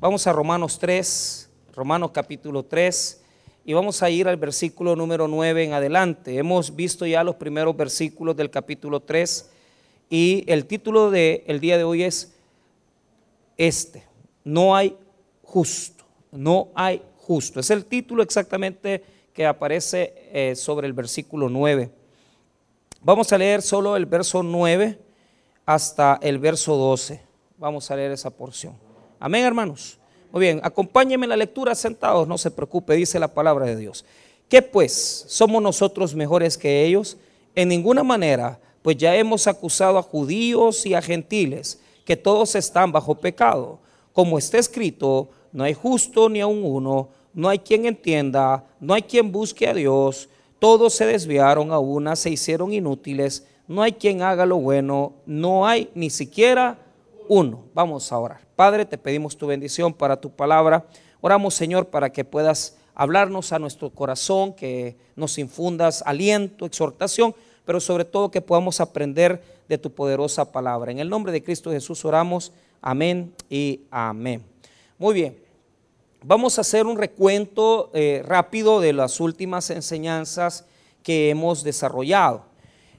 Vamos a Romanos 3, Romanos capítulo 3, y vamos a ir al versículo número 9 en adelante. Hemos visto ya los primeros versículos del capítulo 3 y el título del día de hoy es este, no hay justo, no hay justo. Es el título exactamente que aparece eh, sobre el versículo 9. Vamos a leer solo el verso 9 hasta el verso 12. Vamos a leer esa porción. Amén, hermanos. Muy bien, acompáñenme en la lectura sentados, no se preocupe, dice la palabra de Dios. ¿Qué pues? ¿Somos nosotros mejores que ellos? En ninguna manera, pues ya hemos acusado a judíos y a gentiles, que todos están bajo pecado. Como está escrito, no hay justo ni aun uno, no hay quien entienda, no hay quien busque a Dios, todos se desviaron a una, se hicieron inútiles, no hay quien haga lo bueno, no hay ni siquiera uno. Vamos a orar. Padre, te pedimos tu bendición para tu palabra. Oramos, Señor, para que puedas hablarnos a nuestro corazón, que nos infundas aliento, exhortación, pero sobre todo que podamos aprender de tu poderosa palabra. En el nombre de Cristo Jesús oramos. Amén y amén. Muy bien. Vamos a hacer un recuento eh, rápido de las últimas enseñanzas que hemos desarrollado.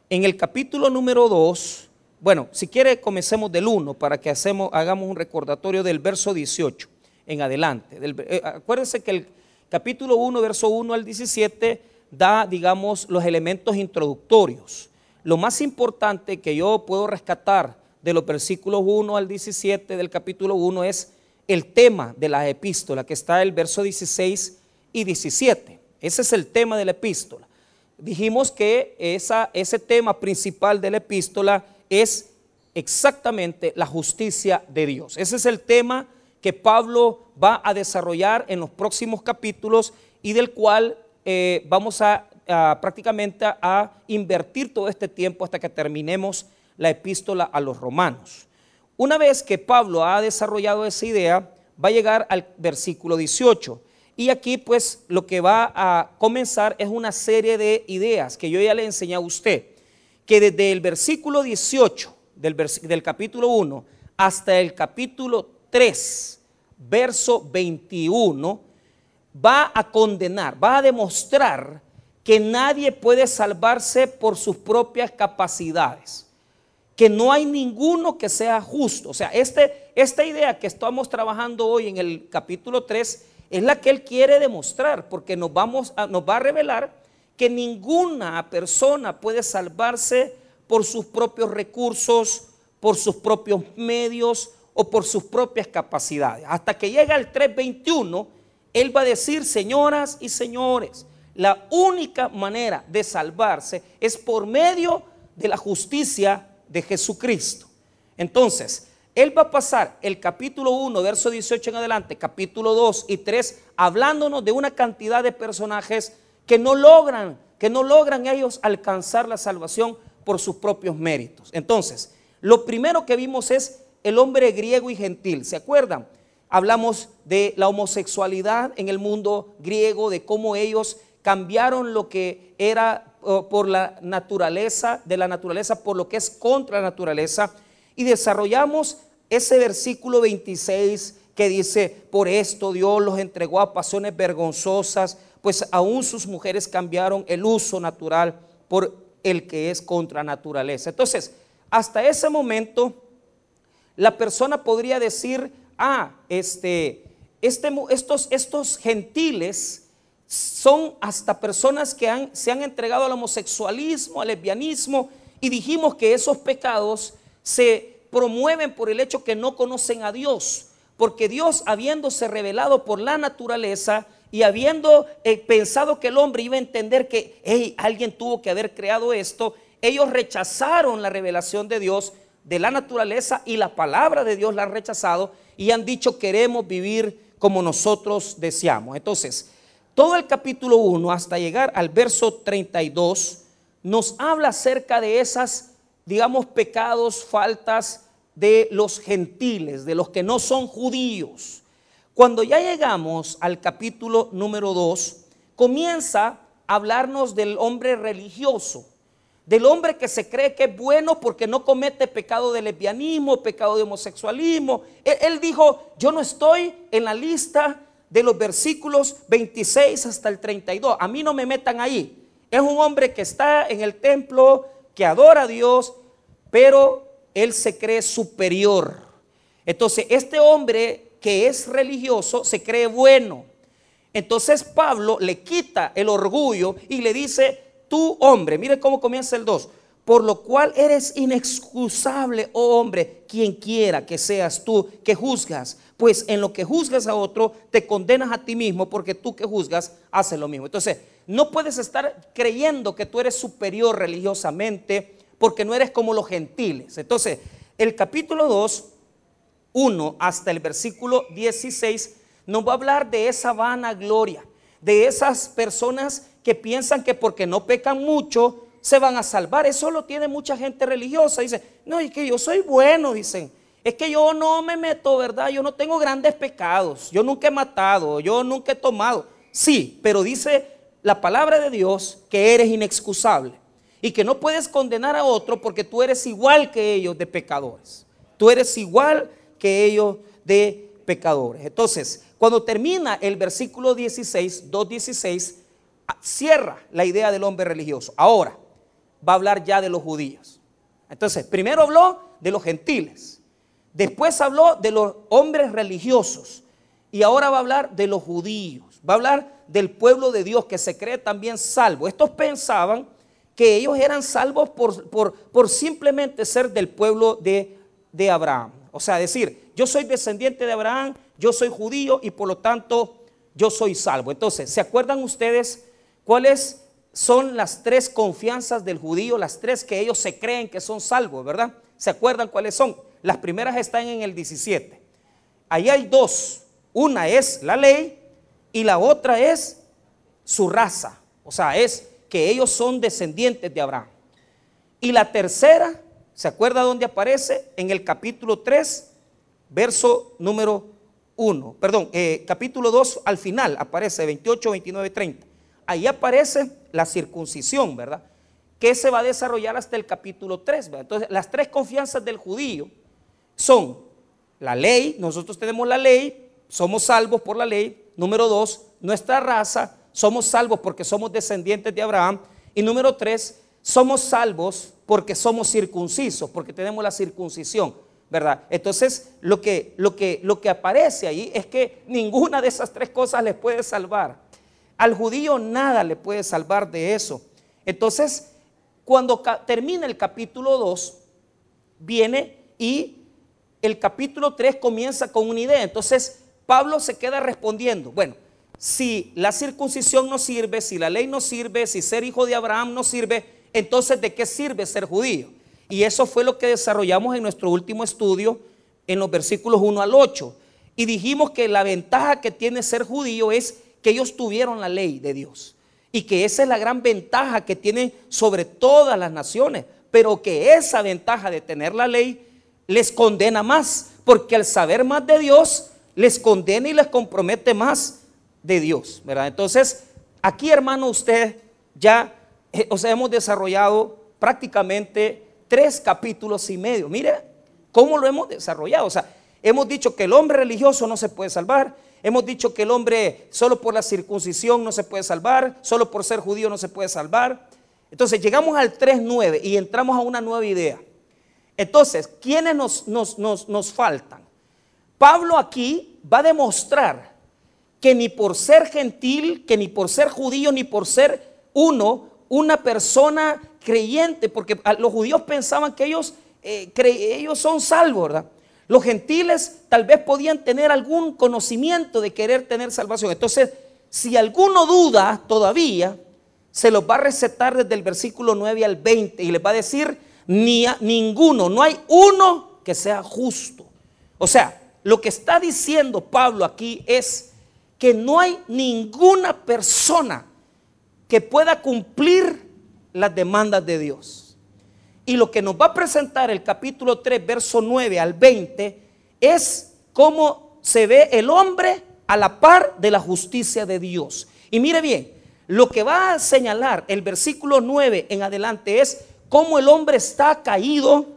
En el capítulo número 2, bueno, si quiere comencemos del 1 para que hagamos un recordatorio del verso 18 en adelante. Eh, acuérdense que el capítulo 1, verso 1 al 17 da, digamos, los elementos introductorios. Lo más importante que yo puedo rescatar de los versículos 1 al 17 del capítulo 1 es el tema de la epístola, que está el verso 16 y 17. Ese es el tema de la epístola. Dijimos que ese tema principal de la epístola es exactamente la justicia de Dios. Ese es el tema que Pablo va a desarrollar en los próximos capítulos y del cual eh, vamos a, prácticamente a invertir todo este tiempo hasta que terminemos la epístola a los romanos. Una vez que Pablo ha desarrollado esa idea, va a llegar al versículo 18. Y aquí pues lo que va a comenzar es una serie de ideas que yo ya le enseñé a usted, que desde el versículo 18 del, capítulo 1 hasta el capítulo 3, verso 21, va a condenar, va a demostrar que nadie puede salvarse por sus propias capacidades que no hay ninguno que sea justo. O sea, este, esta idea que estamos trabajando hoy en el capítulo 3 es la que él quiere demostrar, porque nos, vamos nos va a revelar que ninguna persona puede salvarse por sus propios recursos, por sus propios medios o por sus propias capacidades. Hasta que llega el 3.21, él va a decir, señoras y señores, la única manera de salvarse es por medio de la justicia de Jesucristo. Entonces, él va a pasar el capítulo 1, verso 18 en adelante, capítulo 2 y 3, hablándonos de una cantidad de personajes que no logran, que no logran ellos alcanzar la salvación por sus propios méritos. Entonces, lo primero que vimos es el hombre griego y gentil. ¿Se acuerdan? Hablamos de la homosexualidad en el mundo griego, de cómo ellos cambiaron lo que era por la naturaleza, de la naturaleza, por lo que es contra la naturaleza. Y desarrollamos ese versículo 26 que dice, por esto Dios los entregó a pasiones vergonzosas, pues aún sus mujeres cambiaron el uso natural por el que es contra naturaleza. Entonces, hasta ese momento, la persona podría decir, ah, este, este, estos, estos gentiles, son hasta personas que se han entregado al homosexualismo, al lesbianismo, y dijimos que esos pecados se promueven por el hecho que no conocen a Dios, porque Dios habiéndose revelado por la naturaleza y habiendo eh, pensado que el hombre iba a entender que alguien tuvo que haber creado esto, ellos rechazaron la revelación de Dios de la naturaleza y la palabra de Dios la han rechazado y han dicho queremos vivir como nosotros deseamos. Entonces, todo el capítulo 1 hasta llegar al verso 32 nos habla acerca de esas, digamos, pecados, faltas de los gentiles, de los que no son judíos. Cuando ya llegamos al capítulo número 2, comienza a hablarnos del hombre religioso, del hombre que se cree que es bueno porque no comete pecado de lesbianismo, pecado de homosexualismo. Él, él dijo, yo no estoy en la lista de los versículos 26 hasta el 32. A mí no me metan ahí. Es un hombre que está en el templo, que adora a Dios, pero él se cree superior. Entonces, este hombre que es religioso se cree bueno. Entonces Pablo le quita el orgullo y le dice, tú hombre, mire cómo comienza el 2, por lo cual eres inexcusable, oh hombre, quien quiera que seas tú que juzgas, pues en lo que juzgas a otro te condenas a ti mismo porque tú que juzgas haces lo mismo. Entonces, no puedes estar creyendo que tú eres superior religiosamente porque no eres como los gentiles. Entonces, el capítulo 2, 1 hasta el versículo 16 nos va a hablar de esa vana gloria, de esas personas que piensan que porque no pecan mucho se van a salvar. Eso lo tiene mucha gente religiosa. Dice, no, es que yo soy bueno, dicen. Es que yo no me meto, ¿verdad? Yo no tengo grandes pecados. Yo nunca he matado, yo nunca he tomado. Sí, pero dice la palabra de Dios que eres inexcusable y que no puedes condenar a otro porque tú eres igual que ellos de pecadores. Tú eres igual que ellos de pecadores. Entonces, cuando termina el versículo 16, 2.16, cierra la idea del hombre religioso. Ahora va a hablar ya de los judíos. Entonces, primero habló de los gentiles, después habló de los hombres religiosos y ahora va a hablar de los judíos. Va a hablar del pueblo de Dios que se cree también salvo. Estos pensaban que ellos eran salvos por, por, simplemente ser del pueblo de, de Abraham. O sea, decir, yo soy descendiente de Abraham, yo soy judío y por lo tanto yo soy salvo. Entonces, ¿se acuerdan ustedes cuáles son las tres confianzas del judío, las tres que ellos se creen que son salvos, ¿verdad? ¿Se acuerdan cuáles son? Las primeras están en el 17. Ahí hay dos. Una es la ley y la otra es su raza. O sea, es que ellos son descendientes de Abraham. Y la tercera, ¿se acuerda dónde aparece? En el capítulo 3, verso número 1. Perdón, eh, capítulo 2 al final aparece 28, 29, 30. Ahí aparece la circuncisión, ¿verdad? Que se va a desarrollar hasta el capítulo 3. ¿verdad? Entonces, las tres confianzas del judío son la ley, nosotros tenemos la ley, somos salvos por la ley. Número dos, nuestra raza, somos salvos porque somos descendientes de Abraham. Y número tres, somos salvos porque somos circuncisos, porque tenemos la circuncisión, ¿verdad? Entonces, lo que, lo que, lo que aparece ahí es que ninguna de esas tres cosas les puede salvar. Al judío nada le puede salvar de eso. Entonces, cuando termina el capítulo 2, viene y el capítulo 3 comienza con una idea. Entonces, Pablo se queda respondiendo, bueno, si la circuncisión no sirve, si la ley no sirve, si ser hijo de Abraham no sirve, entonces ¿de qué sirve ser judío? Y eso fue lo que desarrollamos en nuestro último estudio en los versículos 1 al 8. Y dijimos que la ventaja que tiene ser judío es que ellos tuvieron la ley de Dios. Y que esa es la gran ventaja que tienen sobre todas las naciones. Pero que esa ventaja de tener la ley les condena más. Porque al saber más de Dios, les condena y les compromete más de Dios, ¿verdad? Entonces, aquí hermano, usted ya, eh, o sea, hemos desarrollado prácticamente tres capítulos y medio. Mire cómo lo hemos desarrollado. O sea, hemos dicho que el hombre religioso no se puede salvar. Hemos dicho que el hombre solo por la circuncisión no se puede salvar, solo por ser judío no se puede salvar. Entonces llegamos al 3.9 y entramos a una nueva idea. Entonces, ¿quiénes nos, nos, nos, nos faltan? Pablo aquí va a demostrar que ni por ser gentil, que ni por ser judío, ni por ser uno, una persona creyente, porque los judíos pensaban que ellos, eh, ellos son salvos, ¿verdad? Los gentiles tal vez podían tener algún conocimiento de querer tener salvación. Entonces, si alguno duda todavía, se los va a recetar desde el versículo 9 al 20 y les va a decir, ni ninguno, no hay uno que sea justo. O sea, lo que está diciendo Pablo aquí es que no hay ninguna persona que pueda cumplir las demandas de Dios. Y lo que nos va a presentar el capítulo 3, verso 9 al 20, es cómo se ve el hombre a la par de la justicia de Dios. Y mire bien, lo que va a señalar el versículo 9 en adelante es cómo el hombre está caído,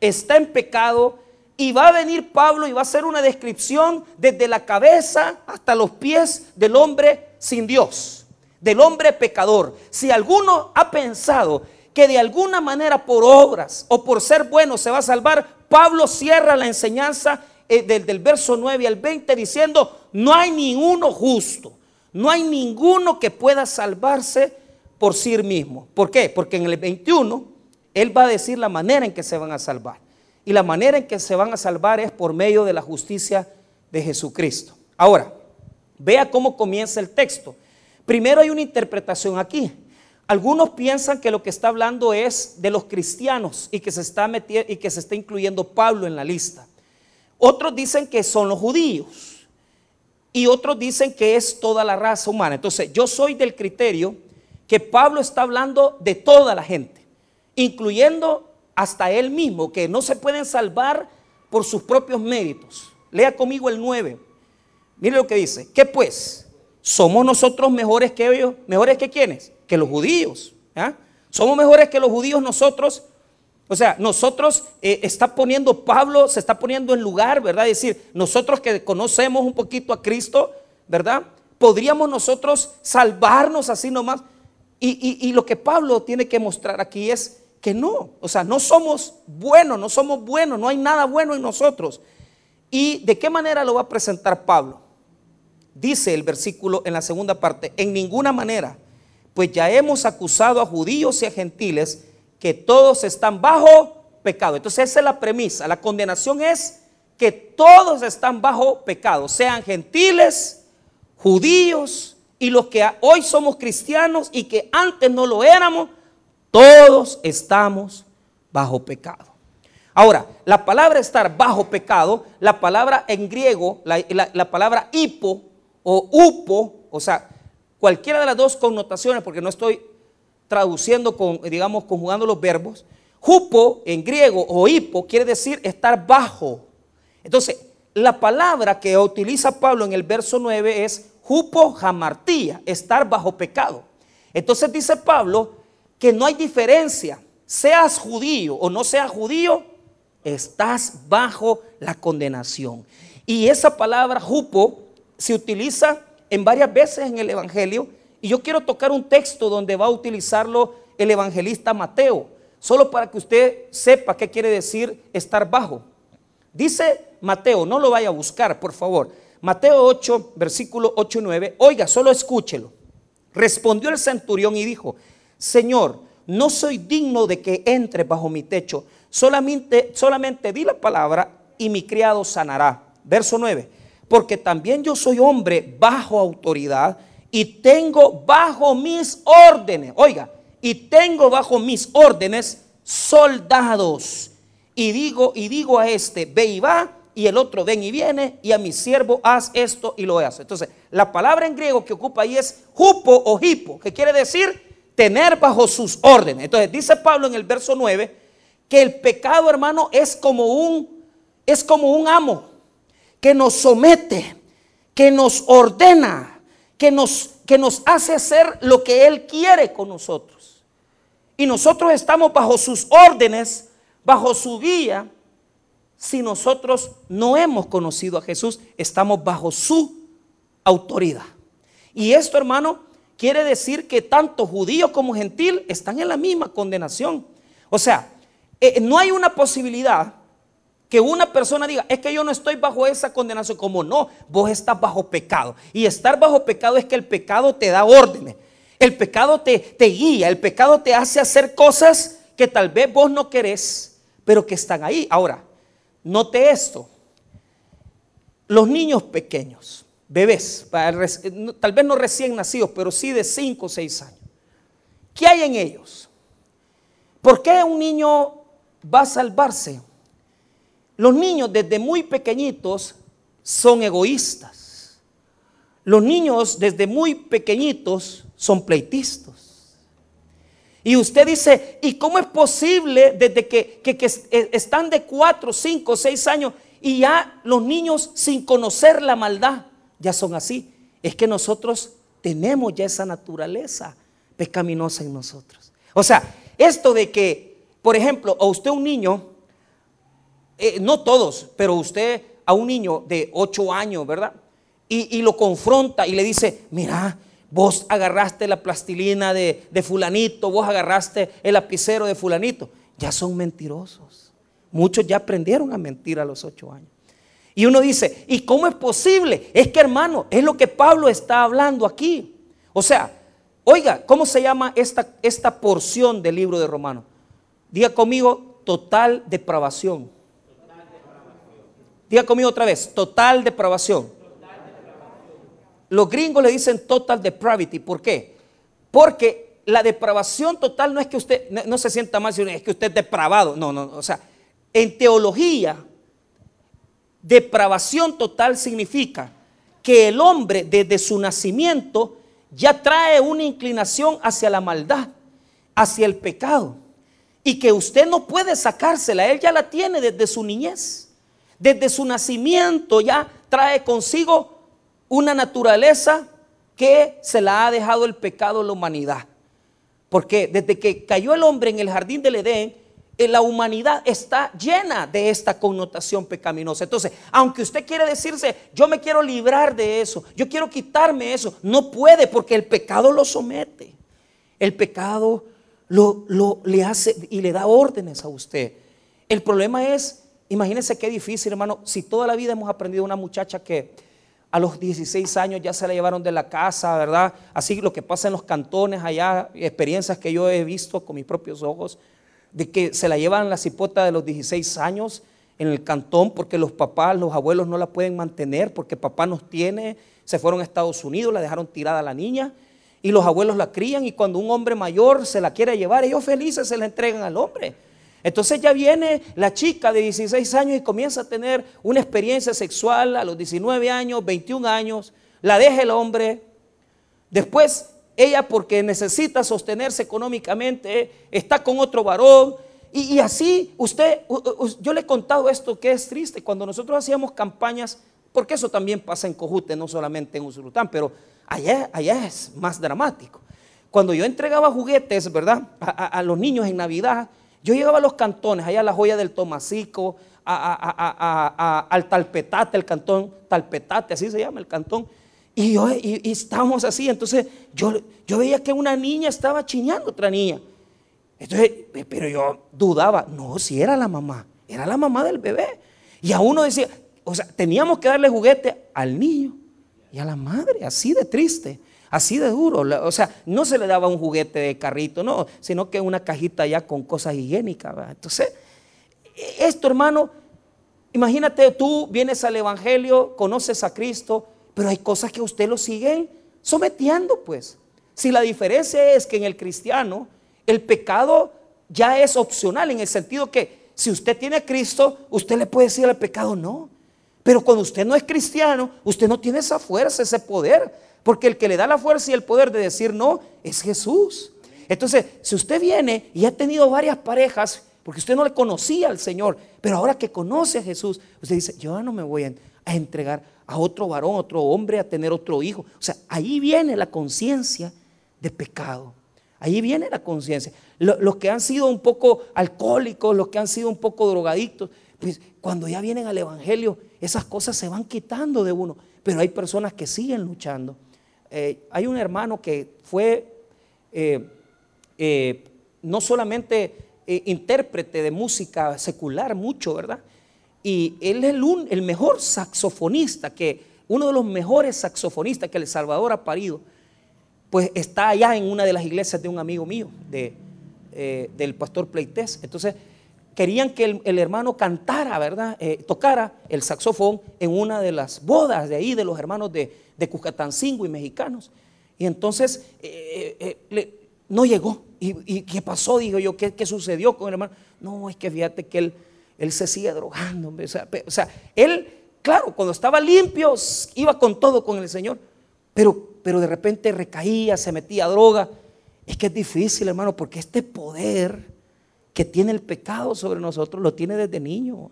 está en pecado, y va a venir Pablo y va a hacer una descripción desde la cabeza hasta los pies del hombre sin Dios, del hombre pecador. Si alguno ha pensado que de alguna manera por obras o por ser bueno se va a salvar, Pablo cierra la enseñanza eh, del, del verso 9 al 20 diciendo, no hay ninguno justo, no hay ninguno que pueda salvarse por sí mismo. ¿Por qué? Porque en el 21 él va a decir la manera en que se van a salvar. Y la manera en que se van a salvar es por medio de la justicia de Jesucristo. Ahora, vea cómo comienza el texto. Primero hay una interpretación aquí. Algunos piensan que lo que está hablando es de los cristianos y que se está metiendo y que se está incluyendo Pablo en la lista. Otros dicen que son los judíos y otros dicen que es toda la raza humana. Entonces, yo soy del criterio que Pablo está hablando de toda la gente, incluyendo hasta él mismo, que no se pueden salvar por sus propios méritos. Lea conmigo el 9. Mire lo que dice. ¿Qué pues? ¿Somos nosotros mejores que ellos? ¿Mejores que quiénes? Que los judíos. ¿ah? ¿Somos mejores que los judíos nosotros? O sea, nosotros eh, está poniendo Pablo, se está poniendo en lugar, ¿verdad? Es decir, nosotros que conocemos un poquito a Cristo, ¿verdad? ¿Podríamos nosotros salvarnos así nomás? y lo que Pablo tiene que mostrar aquí es que no, o sea, no somos buenos, no somos buenos, no hay nada bueno en nosotros. ¿Y de qué manera lo va a presentar Pablo? Dice el versículo en la segunda parte, en ninguna manera, pues ya hemos acusado a judíos y a gentiles que todos están bajo pecado. Entonces esa es la premisa, la condenación es que todos están bajo pecado, sean gentiles, judíos y los que hoy somos cristianos y que antes no lo éramos, todos estamos bajo pecado. Ahora, la palabra estar bajo pecado, la palabra en griego, la, palabra hipo o upo, o sea, cualquiera de las dos connotaciones, porque no estoy traduciendo con, digamos, conjugando los verbos, hupo en griego o hipo quiere decir estar bajo. Entonces, la palabra que utiliza Pablo en el verso 9 es hupo jamartía, estar bajo pecado. Entonces dice Pablo, que no hay diferencia, seas judío o no seas judío, estás bajo la condenación. Y esa palabra jupo se utiliza en varias veces en el Evangelio. Y yo quiero tocar un texto donde va a utilizarlo el evangelista Mateo, solo para que usted sepa qué quiere decir estar bajo. Dice Mateo, no lo vaya a buscar, por favor. Mateo 8, versículo 8 y 9. Oiga, solo escúchelo. Respondió el centurión y dijo, Señor, no soy digno de que entre bajo mi techo, solamente, solamente di la palabra y mi criado sanará. Verso 9, porque también yo soy hombre bajo autoridad y tengo bajo mis órdenes, oiga, y tengo bajo mis órdenes soldados. Y digo, y digo a este, ve y va, y el otro ven y viene, y a mi siervo haz esto y lo hace. Entonces, la palabra en griego que ocupa ahí es jupo o hipo, que quiere decir tener bajo sus órdenes. Entonces dice Pablo en el verso 9 que el pecado, hermano, es como un es como un amo que nos somete, que nos ordena, que nos que nos hace hacer lo que él quiere con nosotros. Y nosotros estamos bajo sus órdenes, bajo su guía. Si nosotros no hemos conocido a Jesús, estamos bajo su autoridad. Y esto, hermano, quiere decir que tanto judío como gentil están en la misma condenación. O sea, eh, no hay una posibilidad que una persona diga, es que yo no estoy bajo esa condenación. Como no, vos estás bajo pecado. Y estar bajo pecado es que el pecado te da órdenes. El pecado te, te guía, el pecado te hace hacer cosas que tal vez vos no querés, pero que están ahí. Ahora, note esto. Los niños pequeños bebés, tal vez no recién nacidos, pero sí de 5 o 6 años. ¿Qué hay en ellos? ¿Por qué un niño va a salvarse? Los niños desde muy pequeñitos son egoístas. Los niños desde muy pequeñitos son pleitistas. Y usted dice, ¿y cómo es posible desde que, están de 4, 5, 6 años y ya los niños sin conocer la maldad ya son así. Es que nosotros tenemos ya esa naturaleza pecaminosa en nosotros. O sea, esto de que por ejemplo, a usted un niño, eh, no todos, pero usted a un niño de 8 años, ¿verdad? Y, lo confronta y le dice, mira, vos agarraste la plastilina de, de fulanito, vos agarraste el lapicero de fulanito. Ya son mentirosos. Muchos ya aprendieron a mentir a los 8 años. Y uno dice, ¿y cómo es posible? Es que hermano, es lo que Pablo está hablando aquí. O sea, oiga, ¿cómo se llama esta, esta porción del libro de Romanos? Diga conmigo, total depravación. Diga conmigo otra vez, total depravación. Los gringos le dicen total depravity. ¿Por qué? Porque la depravación total no es que usted no, se sienta mal, sino es que usted es depravado. No, no, o sea, en teología Depravación total significa que el hombre desde su nacimiento ya trae una inclinación hacia la maldad, hacia el pecado, y que usted no puede sacársela, él ya la tiene desde su niñez. Desde su nacimiento ya trae consigo una naturaleza que se la ha dejado el pecado a la humanidad. Porque desde que cayó el hombre en el jardín del Edén, la humanidad está llena de esta connotación pecaminosa. Entonces, aunque usted quiere decirse, yo me quiero librar de eso, yo quiero quitarme eso, no puede porque el pecado lo somete. El pecado lo, lo le hace y le da órdenes a usted. El problema es, imagínense qué difícil, hermano, si toda la vida hemos aprendido una muchacha que a los 16 años ya se la llevaron de la casa, ¿verdad? Así lo que pasa en los cantones allá, experiencias que yo he visto con mis propios ojos de que se la llevan la cipota de los 16 años en el cantón porque los papás, los abuelos no la pueden mantener porque papá nos tiene, se fueron a Estados Unidos, la dejaron tirada a la niña y los abuelos la crían y cuando un hombre mayor se la quiere llevar, ellos felices se la entregan al hombre. Entonces ya viene la chica de 16 años y comienza a tener una experiencia sexual a los 19 años, 21 años, la deja el hombre, después ella porque necesita sostenerse económicamente, está con otro varón. Y, así usted, yo le he contado esto que es triste, cuando nosotros hacíamos campañas, porque eso también pasa en Cojute, no solamente en Usurután, pero allá, allá es más dramático. Cuando yo entregaba juguetes, ¿verdad? A, los niños en Navidad, yo llegaba a los cantones, allá a la joya del Tomasico, al Talpetate, el cantón Talpetate, así se llama el cantón. Y, yo, y, estábamos así, entonces yo, yo veía que una niña estaba chiñando otra niña. Entonces, pero yo dudaba, no, si era la mamá, era la mamá del bebé. Y a uno decía, o sea, teníamos que darle juguete al niño y a la madre, así de triste, así de duro. O sea, no se le daba un juguete de carrito, no, sino que una cajita ya con cosas higiénicas. Entonces, esto hermano, imagínate tú vienes al Evangelio, conoces a Cristo, pero hay cosas que usted lo siguen sometiendo, pues. Si la diferencia es que en el cristiano el pecado ya es opcional en el sentido que si usted tiene a Cristo, usted le puede decir al pecado no. Pero cuando usted no es cristiano, usted no tiene esa fuerza, ese poder. Porque el que le da la fuerza y el poder de decir no es Jesús. Entonces, si usted viene y ha tenido varias parejas, porque usted no le conocía al Señor, pero ahora que conoce a Jesús, usted dice, yo no me voy a entregar a otro varón, otro hombre, a tener otro hijo. O sea, ahí viene la conciencia de pecado. Ahí viene la conciencia. Los que han sido un poco alcohólicos, los que han sido un poco drogadictos, pues cuando ya vienen al Evangelio, esas cosas se van quitando de uno. Pero hay personas que siguen luchando. Eh, hay un hermano que fue eh, eh, no solamente intérprete de música secular, mucho, ¿verdad? Y él es el, mejor saxofonista, que uno de los mejores saxofonistas que El Salvador ha parido, pues está allá en una de las iglesias de un amigo mío, de, del pastor Pleites. Entonces, querían que el, hermano cantara, ¿verdad? Eh, tocara el saxofón en una de las bodas de ahí, de los hermanos de, de y mexicanos. Y entonces eh, no llegó. ¿Y, qué pasó? Digo yo, ¿qué, ¿qué sucedió con el hermano? No, es que fíjate que él se sigue drogando. O sea, él, claro, cuando estaba limpio, iba con todo con el Señor, pero, pero de repente recaía, se metía a droga. Es que es difícil, hermano, porque este poder que tiene el pecado sobre nosotros lo tiene desde niño.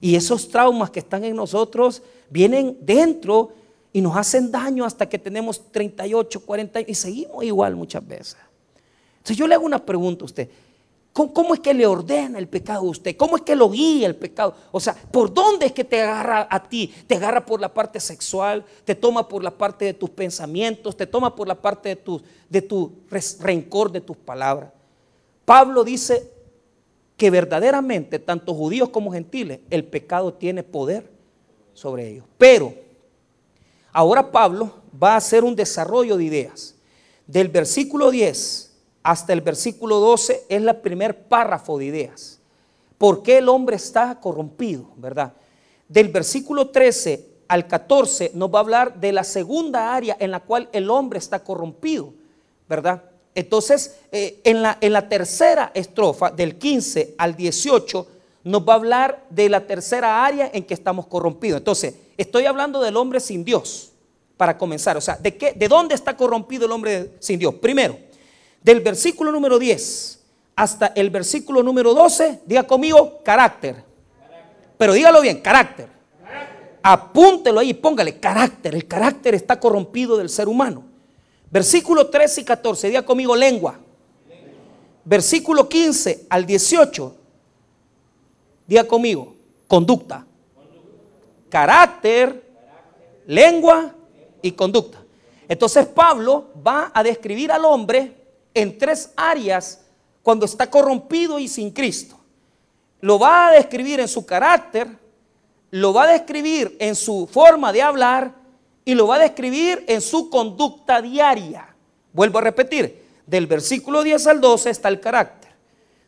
Y esos traumas que están en nosotros vienen dentro y nos hacen daño hasta que tenemos 38, 40 y seguimos igual muchas veces. Entonces yo le hago una pregunta a usted. ¿Cómo, es que le ordena el pecado a usted? ¿Cómo es que lo guía el pecado? O sea, ¿por dónde es que te agarra a ti? ¿Te agarra por la parte sexual? ¿Te toma por la parte de tus pensamientos? ¿Te toma por la parte de tu, de tu rencor, de tus palabras? Pablo dice que verdaderamente, tanto judíos como gentiles, el pecado tiene poder sobre ellos. Pero ahora Pablo va a hacer un desarrollo de ideas. Del versículo 10 hasta el versículo 12 es la primer párrafo de ideas. ¿Por qué el hombre está corrompido? ¿Verdad? Del versículo 13 al 14 nos va a hablar de la segunda área en la cual el hombre está corrompido, ¿verdad? Entonces, eh, en, la, en la tercera estrofa, del 15 al 18, nos va a hablar de la tercera área en que estamos corrompidos. Entonces, estoy hablando del hombre sin Dios, para comenzar. O sea, ¿de, qué, ¿de dónde está corrompido el hombre sin Dios? Primero, del versículo número 10 hasta el versículo número 12, diga conmigo carácter. Pero dígalo bien, carácter. Apúntelo ahí, póngale carácter. El carácter está corrompido del ser humano. Versículo 13 y 14, diga conmigo lengua. Versículo 15 al 18, diga conmigo conducta. Carácter, lengua y conducta. Entonces Pablo va a describir al hombre en tres áreas cuando está corrompido y sin Cristo. Lo va a describir en su carácter, lo va a describir en su forma de hablar y lo va a describir en su conducta diaria. Vuelvo a repetir, del versículo 10 al 12 está el carácter.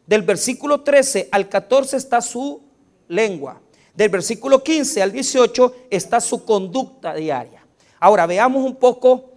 Del versículo 13 al 14 está su lengua. Del versículo 15 al 18 está su conducta diaria. Ahora veamos un poco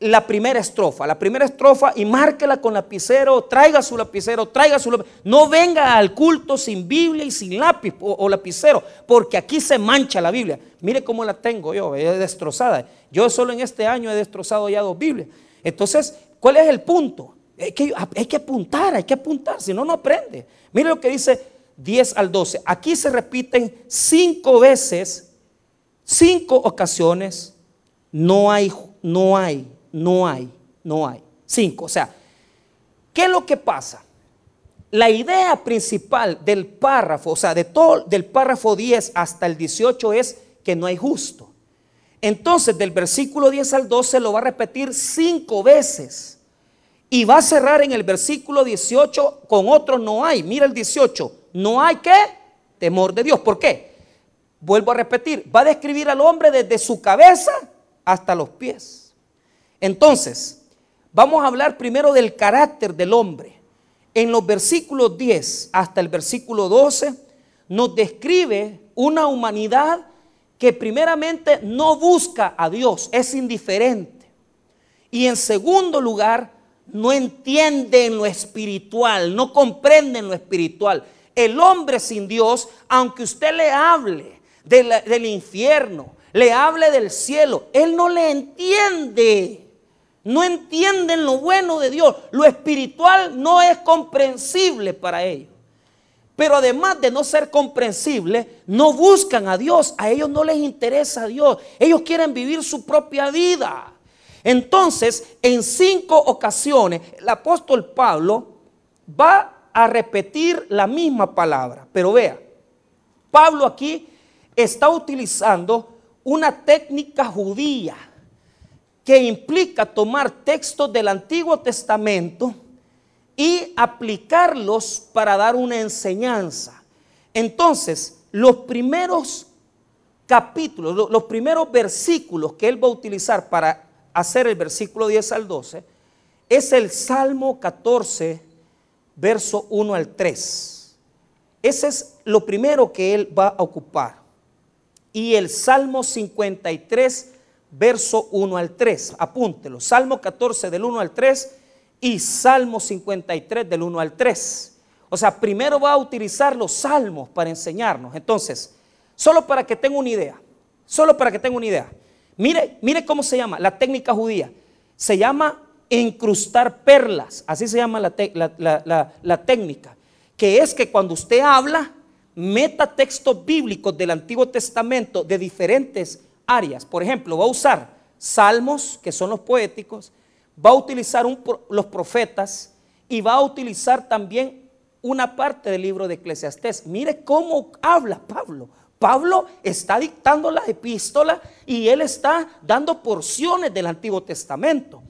la primera estrofa, la primera estrofa y márquela con lapicero, traiga su lapicero, traiga su lapicero. No venga al culto sin Biblia y sin lápiz o, lapicero, porque aquí se mancha la Biblia. Mire cómo la tengo yo, es destrozada. Yo solo en este año he destrozado ya dos Biblias. Entonces, ¿cuál es el punto? Hay que, hay que apuntar, hay que apuntar, si no, no aprende. Mire lo que dice 10 al 12. Aquí se repiten cinco veces, cinco ocasiones, no hay, no hay no hay, no hay. Cinco, o sea, ¿qué es lo que pasa? La idea principal del párrafo, o sea, de todo, del párrafo 10 hasta el 18 es que no hay justo. Entonces, del versículo 10 al 12 lo va a repetir cinco veces. Y va a cerrar en el versículo 18 con otro no hay. Mira el 18. No hay qué? Temor de Dios. ¿Por qué? Vuelvo a repetir. Va a describir al hombre desde su cabeza hasta los pies. Entonces, vamos a hablar primero del carácter del hombre. En los versículos 10 hasta el versículo 12 nos describe una humanidad que primeramente no busca a Dios, es indiferente. Y en segundo lugar, no entiende en lo espiritual, no comprende en lo espiritual. El hombre sin Dios, aunque usted le hable del infierno, le hable del cielo, él no le entiende. No entienden lo bueno de Dios. Lo espiritual no es comprensible para ellos. Pero además de no ser comprensible, no buscan a Dios. A ellos no les interesa a Dios. Ellos quieren vivir su propia vida. Entonces, en cinco ocasiones, el apóstol Pablo va a repetir la misma palabra. Pero vea, Pablo aquí está utilizando una técnica judía que implica tomar textos del Antiguo Testamento y aplicarlos para dar una enseñanza. Entonces, los primeros capítulos, los primeros versículos que él va a utilizar para hacer el versículo 10 al 12, es el Salmo 14, verso 1 al 3. Ese es lo primero que él va a ocupar. Y el Salmo 53, verso 1 al 3. Apúntelo. Salmo 14 del 1 al 3 y Salmo 53 del 1 al 3. O sea, primero va a utilizar los salmos para enseñarnos. Entonces, solo para que tenga una idea, solo para que tenga una idea. Mire, mire cómo se llama la técnica judía. Se llama incrustar perlas. Así se llama la, la técnica. Que es que cuando usted habla, meta textos bíblicos del Antiguo Testamento de diferentes áreas. Por ejemplo, va a usar salmos, que son los poéticos, va a utilizar los profetas y va a utilizar también una parte del libro de Eclesiastés. Mire cómo habla Pablo. Pablo está dictando la epístola y él está dando porciones del Antiguo Testamento.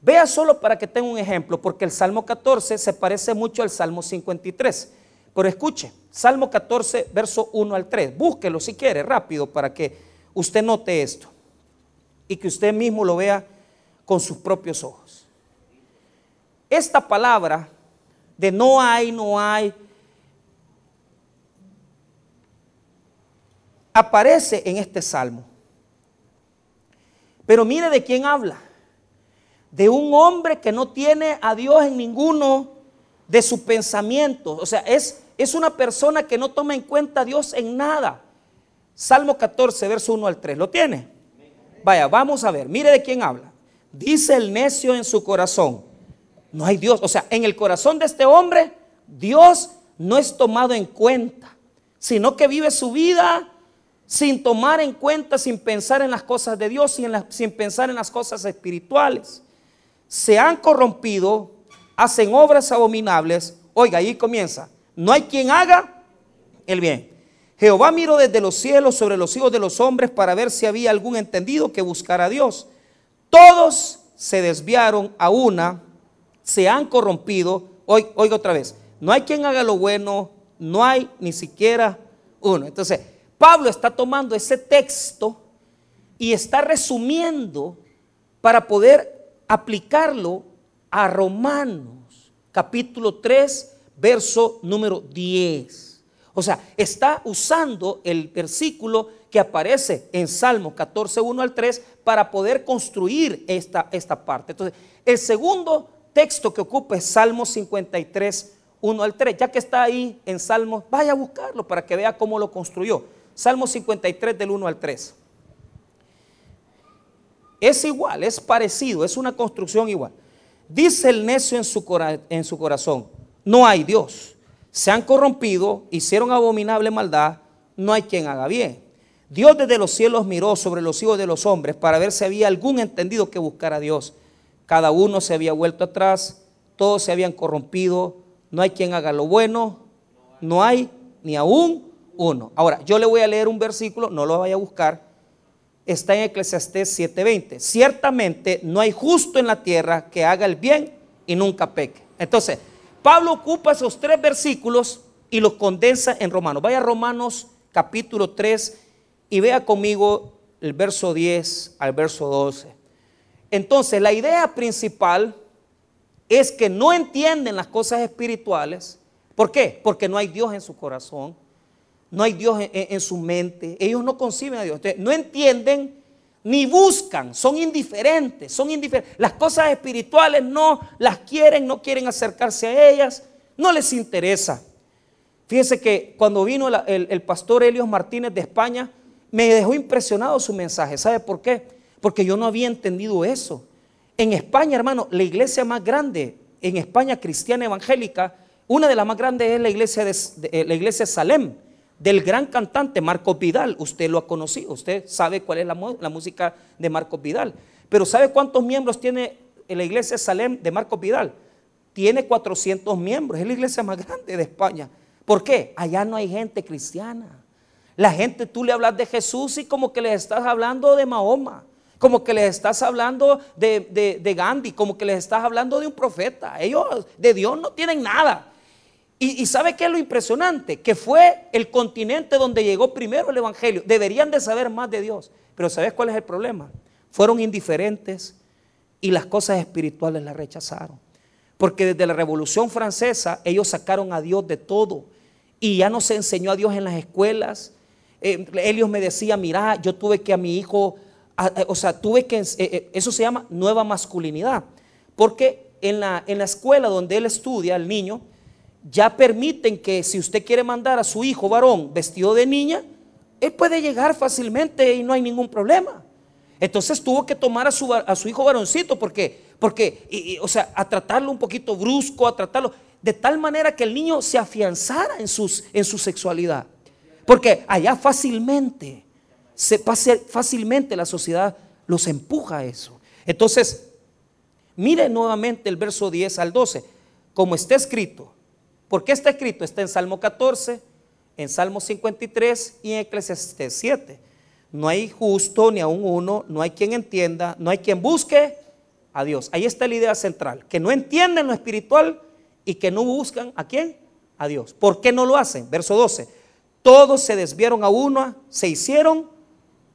Vea solo para que tenga un ejemplo, porque el Salmo 14 se parece mucho al Salmo 53. Pero escuche, Salmo 14, verso 1 al 3. Búsquelo si quiere, rápido, para que usted note esto y que usted mismo lo vea con sus propios ojos. Esta palabra de no hay, no hay, aparece en este salmo. Pero mire de quién habla. De un hombre que no tiene a Dios en ninguno de sus pensamientos. O sea, es, es una persona que no toma en cuenta a Dios en nada. Salmo 14, verso 1 al 3. ¿Lo tiene? Vaya, vamos a ver. Mire de quién habla. Dice el necio en su corazón. No hay Dios. O sea, en el corazón de este hombre, Dios no es tomado en cuenta, sino que vive su vida sin tomar en cuenta, sin pensar en las cosas de Dios, sin, sin pensar en las cosas espirituales. Se han corrompido, hacen obras abominables. Oiga, ahí comienza. No hay quien haga el bien. Jehová miró desde los cielos sobre los hijos de los hombres para ver si había algún entendido que buscara a Dios. Todos se desviaron a una, se han corrompido. Oiga otra vez, no hay quien haga lo bueno, no hay ni siquiera uno. Entonces, Pablo está tomando ese texto y está resumiendo para poder aplicarlo a Romanos, capítulo 3, verso número 10. O sea, está usando el versículo que aparece en Salmo 14, 1 al 3 para poder construir esta, esta parte. Entonces, el segundo texto que ocupa es Salmo 53, 1 al 3. Ya que está ahí en Salmo, vaya a buscarlo para que vea cómo lo construyó. Salmo 53 del 1 al 3. Es igual, es parecido, es una construcción igual. Dice el necio en su, en su corazón, no hay Dios. Se han corrompido, hicieron abominable maldad, no hay quien haga bien. Dios desde los cielos miró sobre los hijos de los hombres para ver si había algún entendido que buscara a Dios. Cada uno se había vuelto atrás, todos se habían corrompido, no hay quien haga lo bueno, no hay ni aún uno. Ahora, yo le voy a leer un versículo, no lo vaya a buscar. Está en Eclesiastés 7:20. Ciertamente no hay justo en la tierra que haga el bien y nunca peque. Entonces, Pablo ocupa esos tres versículos y los condensa en Romanos. Vaya a Romanos capítulo 3 y vea conmigo el verso 10 al verso 12. Entonces, la idea principal es que no entienden las cosas espirituales. ¿Por qué? Porque no hay Dios en su corazón no hay Dios en, su mente, ellos no conciben a Dios, no entienden ni buscan, son indiferentes, son indiferentes. Las cosas espirituales no las quieren, no quieren acercarse a ellas, no les interesa. Fíjense que cuando vino el, pastor Helios Martínez de España, me dejó impresionado su mensaje. ¿Sabe por qué? Porque yo no había entendido eso. En España, hermano, la iglesia más grande, en España cristiana evangélica, una de las más grandes es la iglesia de, eh, la iglesia Salem del gran cantante Marco Vidal. Usted lo ha conocido, usted sabe cuál es la, música de Marco Vidal. Pero ¿sabe cuántos miembros tiene la iglesia Salem de Marco Vidal? Tiene 400 miembros, es la iglesia más grande de España. ¿Por qué? Allá no hay gente cristiana. La gente, tú le hablas de Jesús y como que les estás hablando de Mahoma, como que les estás hablando de, de Gandhi, como que les estás hablando de un profeta. Ellos de Dios no tienen nada. Y, sabe qué es lo impresionante? Que fue el continente donde llegó primero el Evangelio. Deberían de saber más de Dios. Pero ¿sabes cuál es el problema? Fueron indiferentes y las cosas espirituales las rechazaron. Porque desde la Revolución Francesa ellos sacaron a Dios de todo. Y ya no se enseñó a Dios en las escuelas. Eh, ellos me decía, mira, yo tuve que a mi hijo, o sea, tuve que, eh, eh, eso se llama nueva masculinidad. Porque en la, en la escuela donde él estudia, el niño, ya permiten que si usted quiere mandar a su hijo varón vestido de niña, él puede llegar fácilmente y no hay ningún problema. Entonces tuvo que tomar a su, hijo varoncito porque, porque o sea, a tratarlo un poquito brusco, a tratarlo de tal manera que el niño se afianzara en, en su sexualidad. Porque allá fácilmente, se fácilmente la sociedad los empuja a eso. Entonces, mire nuevamente el verso 10 al 12, como está escrito, ¿Por qué está escrito? Está en Salmo 14, en Salmo 53 y en Eclesiastes 7. No hay justo ni aún uno, no hay quien entienda, no hay quien busque a Dios. Ahí está la idea central, que no entienden lo espiritual y que no buscan a quién? A Dios. ¿Por qué no lo hacen? Verso 12. Todos se desviaron a uno, se hicieron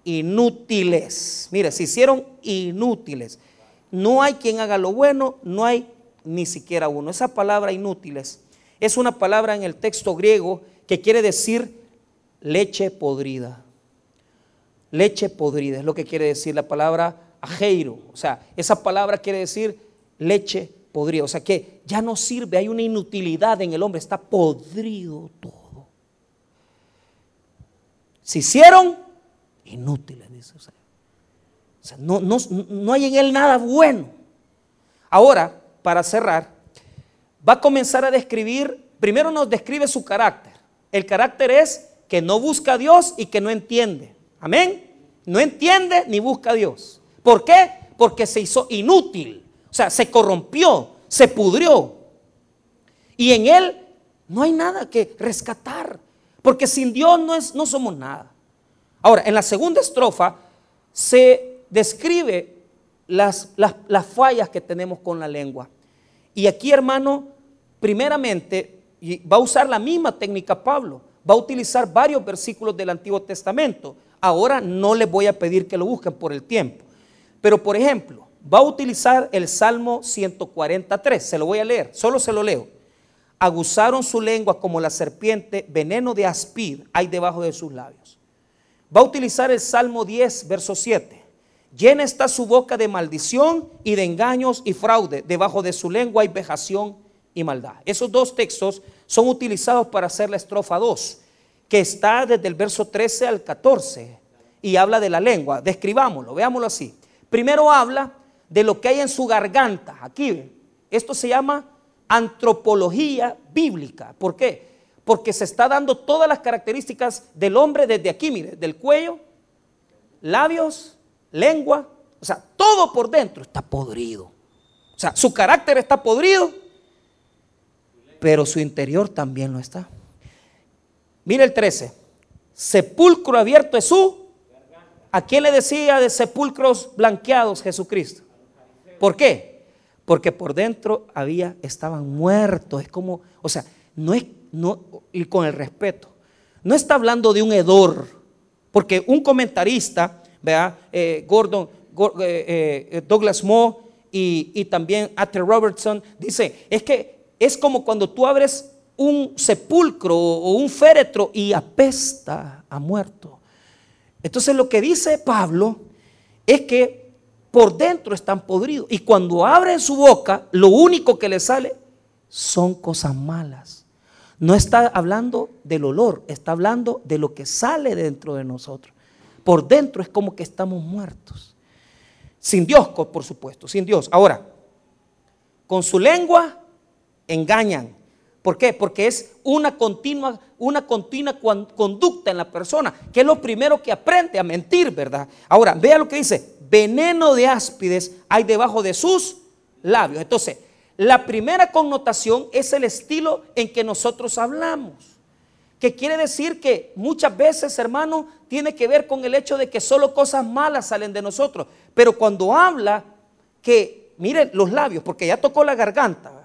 inútiles. Mire, se hicieron inútiles. No hay quien haga lo bueno, no hay ni siquiera uno. Esa palabra inútiles es una palabra en el texto griego que quiere decir leche podrida. Leche podrida es lo que quiere decir la palabra ajeiro. O sea, esa palabra quiere decir leche podrida. O sea que ya no sirve, hay una inutilidad en el hombre, está podrido todo. Se hicieron inútiles, dice. O sea, no, no hay en él nada bueno. Ahora, para cerrar, va a comenzar a describir, primero nos describe su carácter. El carácter es que no busca a Dios y que no entiende. Amén. No entiende ni busca a Dios. ¿Por qué? Porque se hizo inútil. O sea, se corrompió, se pudrió. Y en él no hay nada que rescatar. Porque sin Dios no, es, no somos nada. Ahora, en la segunda estrofa se describe las, las, las fallas que tenemos con la lengua. Y aquí, hermano, primeramente, va a usar la misma técnica Pablo. Va a utilizar varios versículos del Antiguo Testamento. Ahora no les voy a pedir que lo busquen por el tiempo. Pero por ejemplo, va a utilizar el Salmo 143. Se lo voy a leer, solo se lo leo. Aguzaron su lengua como la serpiente, veneno de aspid hay debajo de sus labios. Va a utilizar el Salmo 10, verso 7. Llena está su boca de maldición y de engaños y fraude. Debajo de su lengua hay vejación y maldad. Esos dos textos son utilizados para hacer la estrofa 2, que está desde el verso 13 al 14 y habla de la lengua. Describámoslo, veámoslo así. Primero habla de lo que hay en su garganta. Aquí, esto se llama antropología bíblica. ¿Por qué? Porque se está dando todas las características del hombre desde aquí, mire, del cuello, labios, lengua, o sea, todo por dentro está podrido. O sea, su carácter está podrido, pero su interior también lo está. Mire el 13. Sepulcro abierto es su. ¿A quién le decía de sepulcros blanqueados Jesucristo? ¿Por qué? Porque por dentro había, estaban muertos. Es como, o sea, no es, no, y con el respeto, no está hablando de un hedor, porque un comentarista ¿verdad? Eh, Gordon, eh, eh, Douglas Moore y, y también Arthur Robertson, dice, es que es como cuando tú abres un sepulcro o un féretro y apesta a muerto. Entonces lo que dice Pablo es que por dentro están podridos y cuando abre su boca lo único que le sale son cosas malas. No está hablando del olor, está hablando de lo que sale dentro de nosotros. Por dentro es como que estamos muertos. Sin Dios, por supuesto, sin Dios. Ahora, con su lengua engañan. ¿Por qué? Porque es una continua, una continua conducta en la persona, que es lo primero que aprende a mentir, ¿verdad? Ahora, vea lo que dice, veneno de áspides hay debajo de sus labios. Entonces, la primera connotación es el estilo en que nosotros hablamos que quiere decir que muchas veces, hermano, tiene que ver con el hecho de que solo cosas malas salen de nosotros. Pero cuando habla que, miren los labios, porque ya tocó la garganta,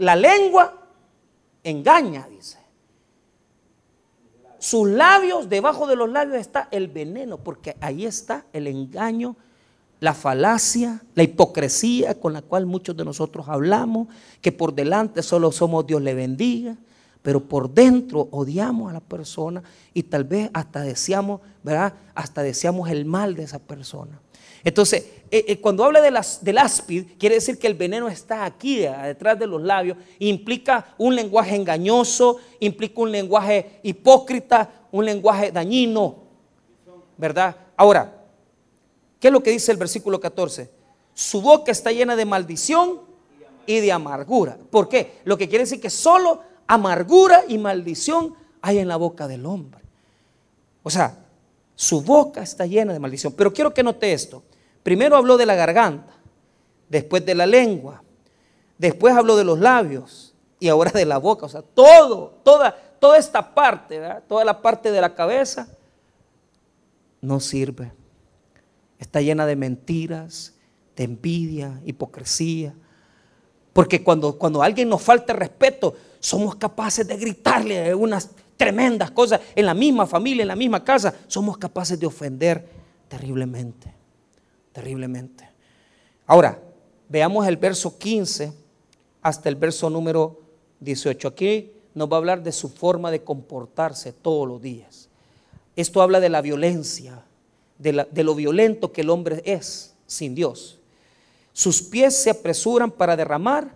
la lengua engaña, dice. Sus labios, debajo de los labios está el veneno, porque ahí está el engaño, la falacia, la hipocresía con la cual muchos de nosotros hablamos, que por delante solo somos Dios le bendiga, pero por dentro odiamos a la persona y tal vez hasta deseamos, ¿verdad? Hasta deseamos el mal de esa persona. Entonces, eh, eh, cuando habla de las, del áspid, quiere decir que el veneno está aquí, detrás de los labios, implica un lenguaje engañoso, implica un lenguaje hipócrita, un lenguaje dañino, ¿verdad? Ahora, ¿qué es lo que dice el versículo 14? Su boca está llena de maldición y de amargura. ¿Por qué? Lo que quiere decir que solo amargura y maldición hay en la boca del hombre. O sea, su boca está llena de maldición. Pero quiero que note esto. Primero habló de la garganta, después de la lengua, después habló de los labios y ahora de la boca. O sea, todo, toda, toda esta parte, toda la parte de la cabeza, no sirve. Está llena de mentiras, de envidia, hipocresía. Porque cuando, cuando alguien nos falta respeto, somos capaces de gritarle unas tremendas cosas en la misma familia, en la misma casa. Somos capaces de ofender terriblemente, terriblemente. Ahora, veamos el verso 15 hasta el verso número 18. Aquí nos va a hablar de su forma de comportarse todos los días. Esto habla de la violencia, de, lo violento que el hombre es sin Dios. Sus pies se apresuran para derramar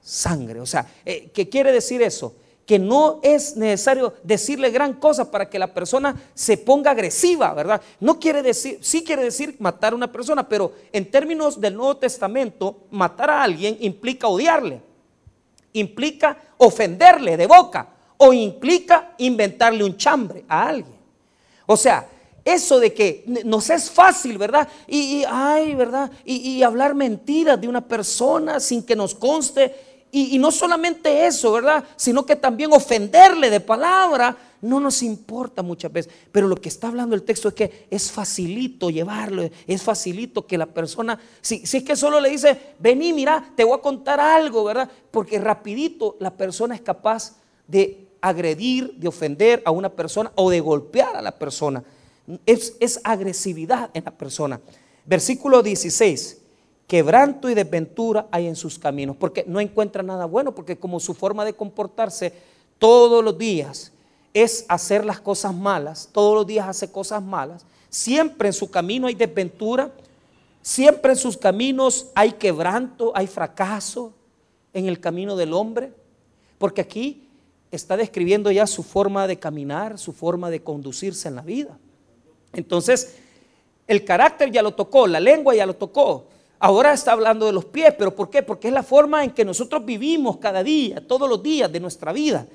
sangre. O sea, eh, ¿qué quiere decir eso? Que no es necesario decirle gran cosa para que la persona se ponga agresiva, ¿verdad? No quiere decir, sí quiere decir matar a una persona, pero en términos del Nuevo Testamento, matar a alguien implica odiarle, implica ofenderle de boca o implica inventarle un chambre a alguien. O sea, eso de que nos es fácil, ¿verdad? Y, ay, ¿verdad? Y, hablar mentiras de una persona sin que nos conste. Y, no solamente eso, ¿verdad? Sino que también ofenderle de palabra no nos importa muchas veces. Pero lo que está hablando el texto es que es facilito llevarlo, es facilito que la persona, si, es que solo le dice, vení, mira, te voy a contar algo, ¿verdad? Porque rapidito la persona es capaz de agredir, de ofender a una persona o de golpear a la persona es, agresividad en la persona. Versículo 16 quebranto y desventura hay en sus caminos, porque no encuentra nada bueno, porque como su forma de comportarse todos los días es hacer las cosas malas, todos los días hace cosas malas, siempre en su camino hay desventura, siempre en sus caminos hay quebranto, hay fracaso en el camino del hombre, porque aquí está describiendo ya su forma de caminar, su forma de conducirse en la vida. Entonces, el carácter ya lo tocó, la lengua ya lo tocó. Ahora está hablando de los pies, pero ¿por qué? Porque es la forma en que nosotros vivimos cada día, todos los días de nuestra vida.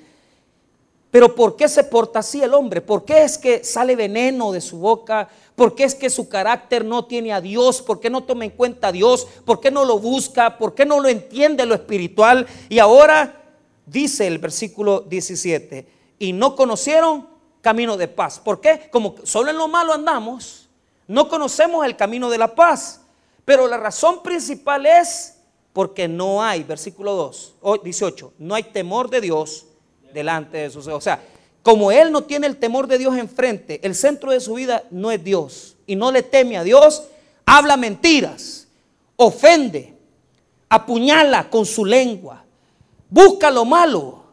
Pero ¿por qué se porta así el hombre? ¿Por qué es que sale veneno de su boca? ¿Por qué es que su carácter no tiene a Dios? ¿Por qué no toma en cuenta a Dios? ¿Por qué no lo busca? ¿Por qué no lo entiende lo espiritual? Y ahora dice el versículo 17, y no conocieron camino de paz. ¿Por qué? Como solo en lo malo andamos, no conocemos el camino de la paz. Pero la razón principal es porque no hay, versículo 2, 18, no hay temor de Dios delante de sus ojos. O sea, como él no tiene el temor de Dios enfrente, el centro de su vida no es Dios y no le teme a Dios, habla mentiras, ofende, apuñala con su lengua, busca lo malo,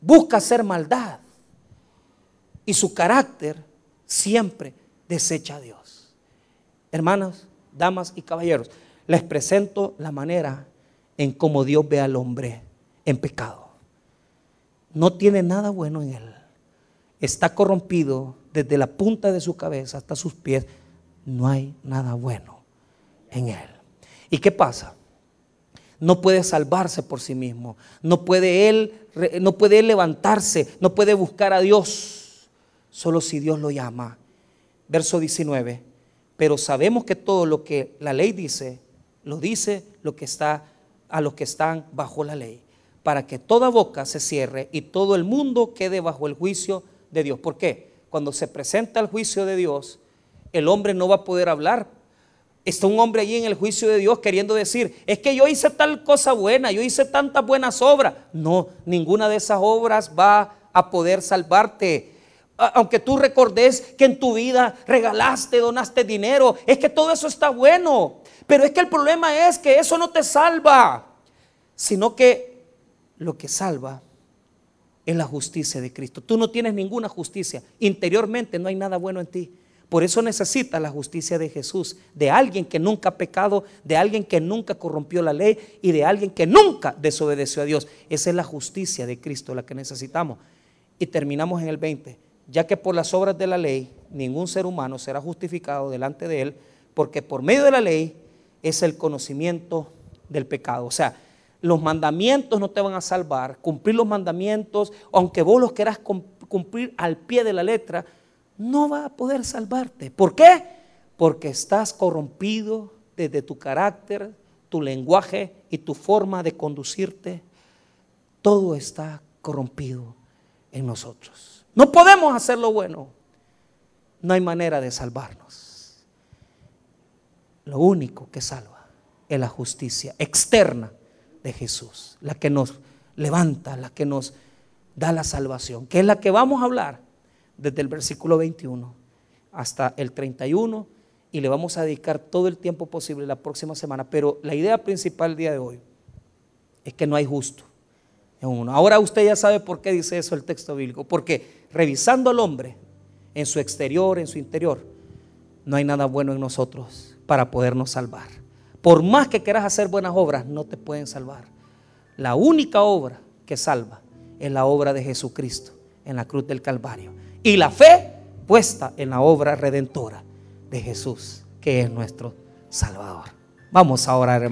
busca hacer maldad y su carácter siempre desecha a Dios. Hermanas, damas y caballeros, les presento la manera en cómo Dios ve al hombre en pecado. No tiene nada bueno en él. Está corrompido desde la punta de su cabeza hasta sus pies. No hay nada bueno en él. ¿Y qué pasa? No puede salvarse por sí mismo. No puede él, no puede él levantarse. No puede buscar a Dios solo si Dios lo llama. Verso 19. Pero sabemos que todo lo que la ley dice, lo dice lo que está a los que están bajo la ley, para que toda boca se cierre y todo el mundo quede bajo el juicio de Dios. ¿Por qué? Cuando se presenta el juicio de Dios, el hombre no va a poder hablar. Está un hombre allí en el juicio de Dios queriendo decir, es que yo hice tal cosa buena, yo hice tantas buenas obras. No, ninguna de esas obras va a poder salvarte aunque tú recordes que en tu vida regalaste, donaste dinero, es que todo eso está bueno. Pero es que el problema es que eso no te salva, sino que lo que salva es la justicia de Cristo. Tú no tienes ninguna justicia. Interiormente no hay nada bueno en ti. Por eso necesitas la justicia de Jesús, de alguien que nunca ha pecado, de alguien que nunca corrompió la ley y de alguien que nunca desobedeció a Dios. Esa es la justicia de Cristo la que necesitamos. Y terminamos en el 20 ya que por las obras de la ley ningún ser humano será justificado delante de él, porque por medio de la ley es el conocimiento del pecado. O sea, los mandamientos no te van a salvar, cumplir los mandamientos, aunque vos los quieras cumplir al pie de la letra, no va a poder salvarte. ¿Por qué? Porque estás corrompido desde tu carácter, tu lenguaje y tu forma de conducirte todo está corrompido en nosotros. No podemos hacer lo bueno. No hay manera de salvarnos. Lo único que salva es la justicia externa de Jesús, la que nos levanta, la que nos da la salvación, que es la que vamos a hablar desde el versículo 21 hasta el 31 y le vamos a dedicar todo el tiempo posible la próxima semana. Pero la idea principal del día de hoy es que no hay justo en uno. Ahora usted ya sabe por qué dice eso el texto bíblico. Porque revisando al hombre en su exterior, en su interior, no hay nada bueno en nosotros para podernos salvar. Por más que quieras hacer buenas obras, no te pueden salvar. La única obra que salva es la obra de Jesucristo en la cruz del Calvario. Y la fe puesta en la obra redentora de Jesús, que es nuestro Salvador. Vamos a orar.